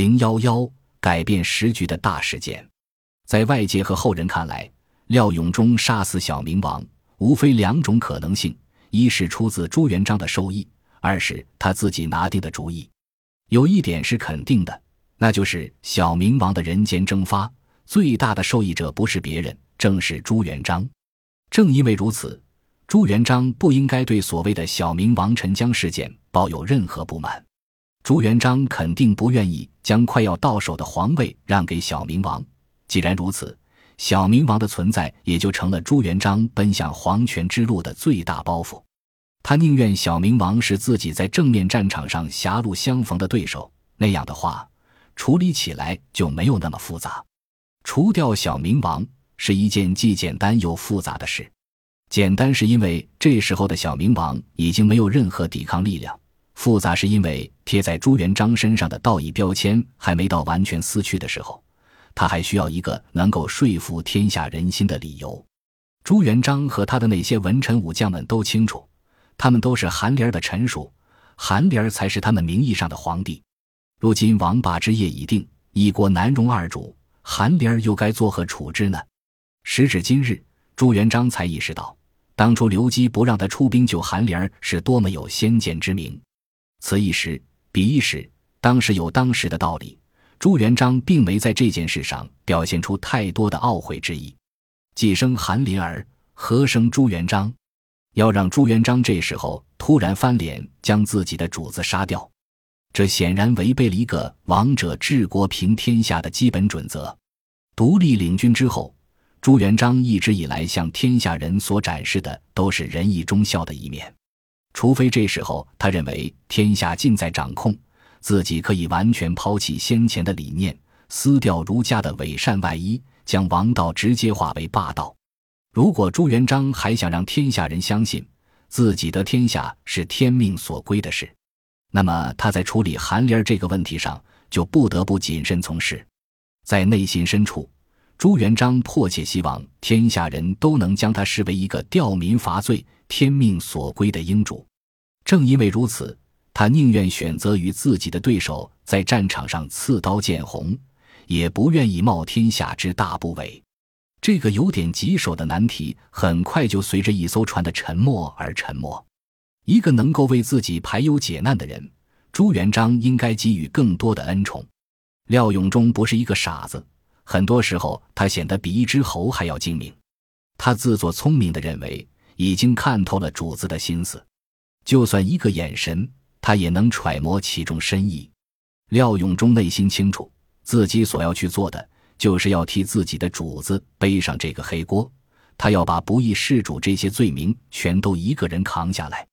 零幺幺改变时局的大事件，在外界和后人看来，廖永忠杀死小明王，无非两种可能性：一是出自朱元璋的授意，二是他自己拿定的主意。有一点是肯定的，那就是小明王的人间蒸发，最大的受益者不是别人，正是朱元璋。正因为如此，朱元璋不应该对所谓的小明王沉江事件抱有任何不满。朱元璋肯定不愿意将快要到手的皇位让给小明王。既然如此，小明王的存在也就成了朱元璋奔向皇权之路的最大包袱。他宁愿小明王是自己在正面战场上狭路相逢的对手，那样的话，处理起来就没有那么复杂。除掉小明王是一件既简单又复杂的事。简单是因为这时候的小明王已经没有任何抵抗力量。复杂是因为贴在朱元璋身上的道义标签还没到完全撕去的时候，他还需要一个能够说服天下人心的理由。朱元璋和他的那些文臣武将们都清楚，他们都是韩林儿的臣属，韩林儿才是他们名义上的皇帝。如今王霸之业已定，一国难容二主，韩林儿又该作何处置呢？时至今日，朱元璋才意识到，当初刘基不让他出兵救韩林儿是多么有先见之明。此一时，彼一时，当时有当时的道理。朱元璋并没在这件事上表现出太多的懊悔之意。既生韩林儿，何生朱元璋？要让朱元璋这时候突然翻脸，将自己的主子杀掉，这显然违背了一个王者治国平天下的基本准则。独立领军之后，朱元璋一直以来向天下人所展示的都是仁义忠孝的一面。除非这时候他认为天下尽在掌控，自己可以完全抛弃先前的理念，撕掉儒家的伪善外衣，将王道直接化为霸道。如果朱元璋还想让天下人相信自己得天下是天命所归的事，那么他在处理韩林儿这个问题上就不得不谨慎从事。在内心深处，朱元璋迫切希望天下人都能将他视为一个吊民伐罪。天命所归的英主，正因为如此，他宁愿选择与自己的对手在战场上刺刀见红，也不愿意冒天下之大不韪。这个有点棘手的难题，很快就随着一艘船的沉没而沉没。一个能够为自己排忧解难的人，朱元璋应该给予更多的恩宠。廖永忠不是一个傻子，很多时候他显得比一只猴还要精明。他自作聪明的认为。已经看透了主子的心思，就算一个眼神，他也能揣摩其中深意。廖永忠内心清楚，自己所要去做的，就是要替自己的主子背上这个黑锅。他要把不义事主这些罪名全都一个人扛下来。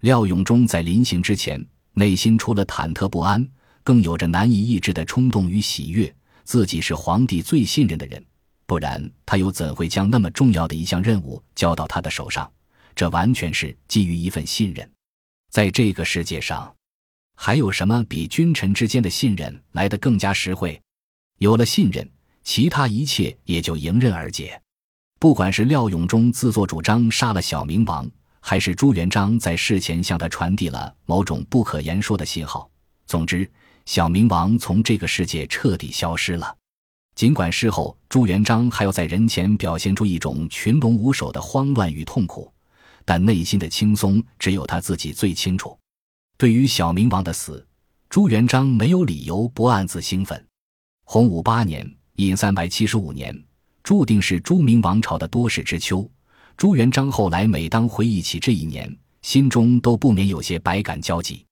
廖永忠在临行之前，内心除了忐忑不安，更有着难以抑制的冲动与喜悦。自己是皇帝最信任的人。不然，他又怎会将那么重要的一项任务交到他的手上？这完全是基于一份信任。在这个世界上，还有什么比君臣之间的信任来得更加实惠？有了信任，其他一切也就迎刃而解。不管是廖永忠自作主张杀了小明王，还是朱元璋在事前向他传递了某种不可言说的信号，总之，小明王从这个世界彻底消失了。尽管事后朱元璋还要在人前表现出一种群龙无首的慌乱与痛苦，但内心的轻松只有他自己最清楚。对于小明王的死，朱元璋没有理由不暗自兴奋。洪武八年（隐三百七十五年）注定是朱明王朝的多事之秋。朱元璋后来每当回忆起这一年，心中都不免有些百感交集。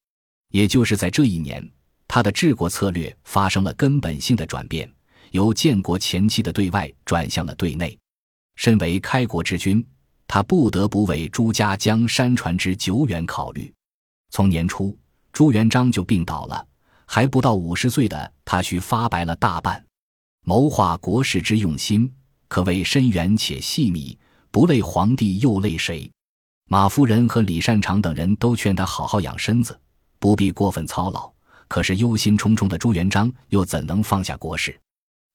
也就是在这一年，他的治国策略发生了根本性的转变。由建国前期的对外转向了对内。身为开国之君，他不得不为朱家江山传之久远考虑。从年初，朱元璋就病倒了，还不到五十岁的他须发白了大半。谋划国事之用心，可谓深远且细密，不累皇帝又累谁？马夫人和李善长等人都劝他好好养身子，不必过分操劳。可是忧心忡忡的朱元璋又怎能放下国事？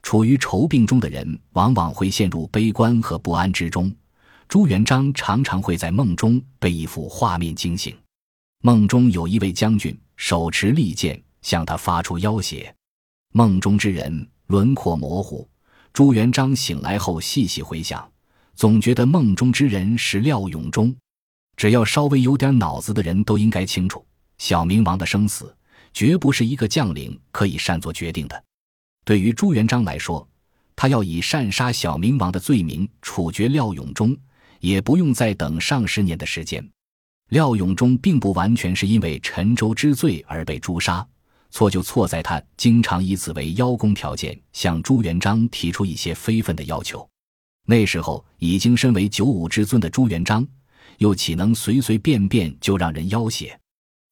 处于愁病中的人，往往会陷入悲观和不安之中。朱元璋常常会在梦中被一幅画面惊醒，梦中有一位将军手持利剑向他发出要挟。梦中之人轮廓模糊。朱元璋醒来后细细回想，总觉得梦中之人是廖永忠。只要稍微有点脑子的人都应该清楚，小明王的生死绝不是一个将领可以擅作决定的。对于朱元璋来说，他要以擅杀小明王的罪名处决廖永忠，也不用再等上十年的时间。廖永忠并不完全是因为陈州之罪而被诛杀，错就错在他经常以此为邀功条件，向朱元璋提出一些非分的要求。那时候已经身为九五之尊的朱元璋。又岂能随随便便就让人要挟？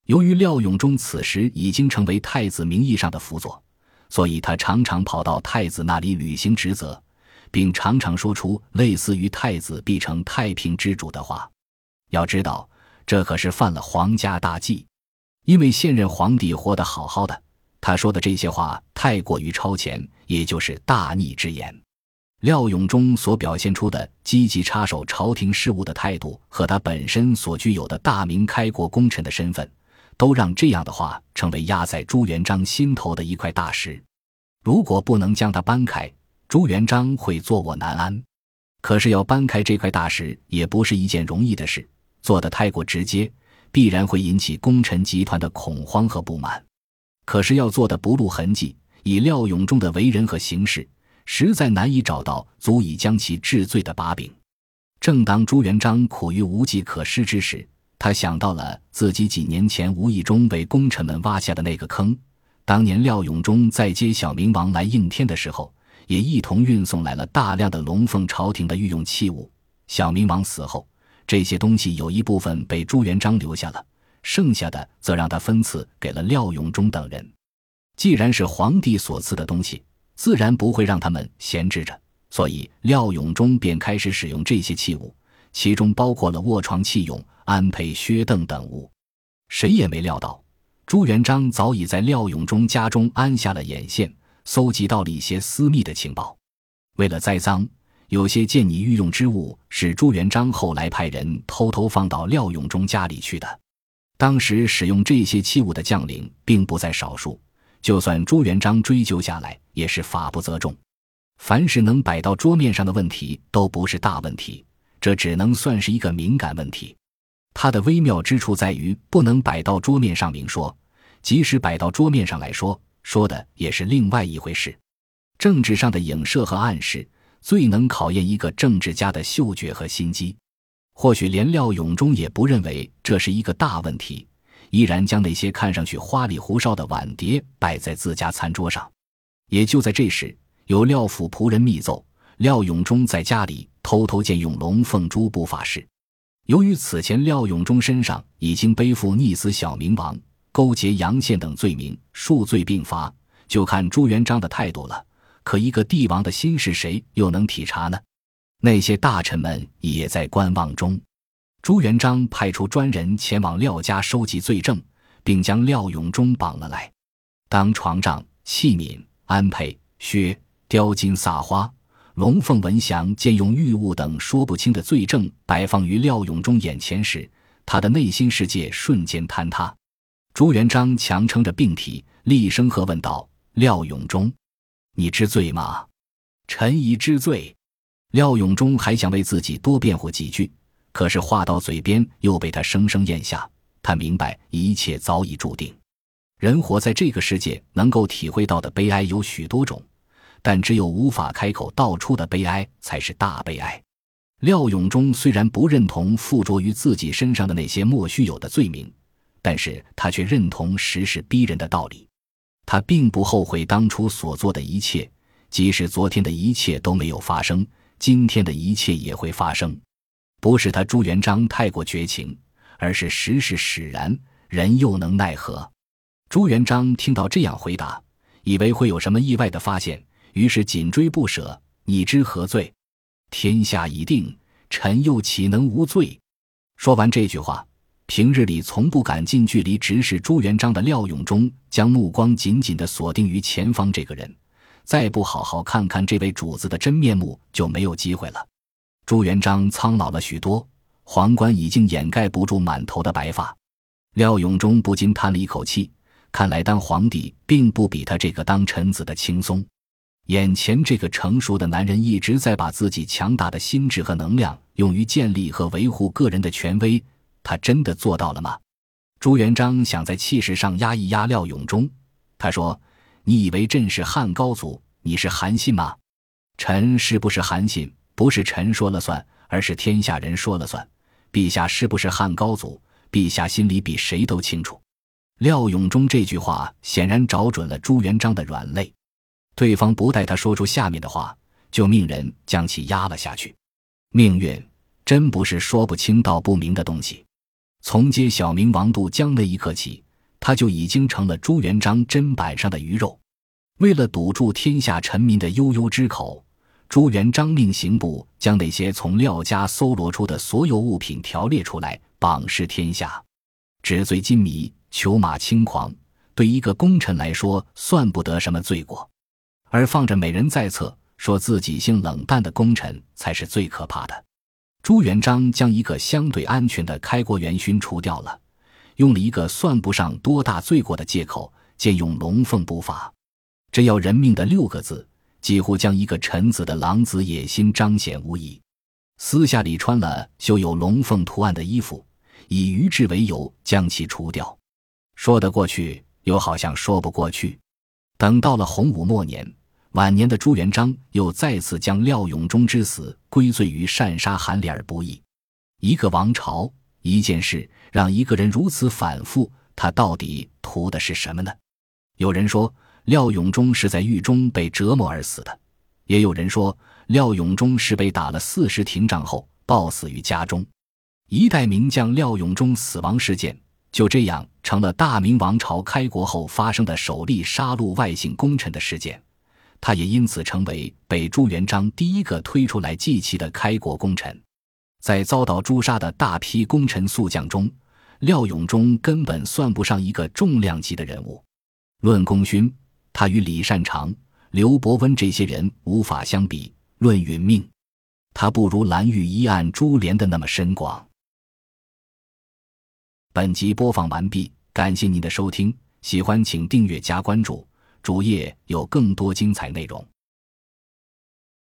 由于廖永忠此时已经成为太子名义上的辅佐，所以他常常跑到太子那里履行职责，并常常说出类似于“太子必成太平之主”的话。要知道，这可是犯了皇家大忌，因为现任皇帝活得好好的，他说的这些话太过于超前，也就是大逆之言。廖永忠所表现出的积极插手朝廷事务的态度，和他本身所具有的大明开国功臣的身份，都让这样的话成为压在朱元璋心头的一块大石。如果不能将它搬开，朱元璋会坐卧难安。可是要搬开这块大石，也不是一件容易的事。做得太过直接，必然会引起功臣集团的恐慌和不满。可是要做的不露痕迹，以廖永忠的为人和行事。实在难以找到足以将其治罪的把柄。正当朱元璋苦于无计可施之时，他想到了自己几年前无意中为功臣们挖下的那个坑。当年廖永忠在接小明王来应天的时候，也一同运送来了大量的龙凤朝廷的御用器物。小明王死后，这些东西有一部分被朱元璋留下了，剩下的则让他分赐给了廖永忠等人。既然是皇帝所赐的东西。自然不会让他们闲置着，所以廖永忠便开始使用这些器物，其中包括了卧床器用、安配靴凳等物。谁也没料到，朱元璋早已在廖永忠家中安下了眼线，搜集到了一些私密的情报。为了栽赃，有些见你御用之物是朱元璋后来派人偷偷放到廖永忠家里去的。当时使用这些器物的将领并不在少数。就算朱元璋追究下来，也是法不责众。凡是能摆到桌面上的问题，都不是大问题，这只能算是一个敏感问题。它的微妙之处在于不能摆到桌面上明说，即使摆到桌面上来说，说的也是另外一回事。政治上的影射和暗示，最能考验一个政治家的嗅觉和心机。或许连廖永忠也不认为这是一个大问题。依然将那些看上去花里胡哨的碗碟摆在自家餐桌上。也就在这时，有廖府仆人密奏，廖永忠在家里偷偷见用龙凤珠不法事。由于此前廖永忠身上已经背负逆死小明王、勾结杨宪等罪名，数罪并罚，就看朱元璋的态度了。可一个帝王的心事，谁又能体察呢？那些大臣们也在观望中。朱元璋派出专人前往廖家收集罪证，并将廖永忠绑了来。当床帐、器皿、安配、靴、雕金撒花、龙凤文祥、兼用玉物等说不清的罪证摆放于廖永忠眼前时，他的内心世界瞬间坍塌。朱元璋强撑着病体，厉声喝问道：“廖永忠，你知罪吗？”“臣已知罪。”廖永忠还想为自己多辩护几句。可是话到嘴边，又被他生生咽下。他明白一切早已注定。人活在这个世界，能够体会到的悲哀有许多种，但只有无法开口道出的悲哀才是大悲哀。廖永忠虽然不认同附着于自己身上的那些莫须有的罪名，但是他却认同时势逼人的道理。他并不后悔当初所做的一切，即使昨天的一切都没有发生，今天的一切也会发生。不是他朱元璋太过绝情，而是时势使然，人又能奈何？朱元璋听到这样回答，以为会有什么意外的发现，于是紧追不舍。你知何罪？天下已定，臣又岂能无罪？说完这句话，平日里从不敢近距离直视朱元璋的廖永忠，将目光紧紧地锁定于前方这个人，再不好好看看这位主子的真面目，就没有机会了。朱元璋苍老了许多，皇冠已经掩盖不住满头的白发。廖永忠不禁叹了一口气，看来当皇帝并不比他这个当臣子的轻松。眼前这个成熟的男人一直在把自己强大的心智和能量用于建立和维护个人的权威，他真的做到了吗？朱元璋想在气势上压一压廖永忠，他说：“你以为朕是汉高祖，你是韩信吗？臣是不是韩信，不是臣说了算，而是天下人说了算。陛下是不是汉高祖，陛下心里比谁都清楚。”廖永忠这句话显然找准了朱元璋的软肋。对方不待他说出下面的话，就命人将其压了下去。命运真不是说不清道不明的东西。从接小明王渡江那一刻起，他就已经成了朱元璋砧板上的鱼肉。为了堵住天下臣民的悠悠之口，朱元璋命刑部将那些从廖家搜罗出的所有物品条列出来，榜示天下。纸醉金迷、裘马轻狂，对一个功臣来说算不得什么罪过。而放着美人在侧，说自己性冷淡的功臣才是最可怕的。朱元璋将一个相对安全的开国元勋除掉了，用了一个算不上多大罪过的借口，借用龙凤不法，这要人命的六个字，几乎将一个臣子的狼子野心彰显无遗。私下里穿了绣有龙凤图案的衣服，以愚智为由将其除掉，说得过去，又好像说不过去。等到了洪武末年。晚年的朱元璋又再次将廖永忠之死归罪于擅杀韩烈而不义。一个王朝，一件事，让一个人如此反复，他到底图的是什么呢？有人说廖永忠是在狱中被折磨而死的，也有人说廖永忠是被打了四十廷杖后暴死于家中。一代名将廖永忠死亡事件就这样成了大明王朝开国后发生的首例杀戮外姓功臣的事件。他也因此成为被朱元璋第一个推出来祭旗的开国功臣。在遭到诛杀的大批功臣宿将中，廖永忠根本算不上一个重量级的人物。论功勋，他与李善长、刘伯温这些人无法相比；论殒命，他不如蓝玉一案株连的那么深广。本集播放完毕，感谢您的收听，喜欢请订阅加关注。主页有更多精彩内容。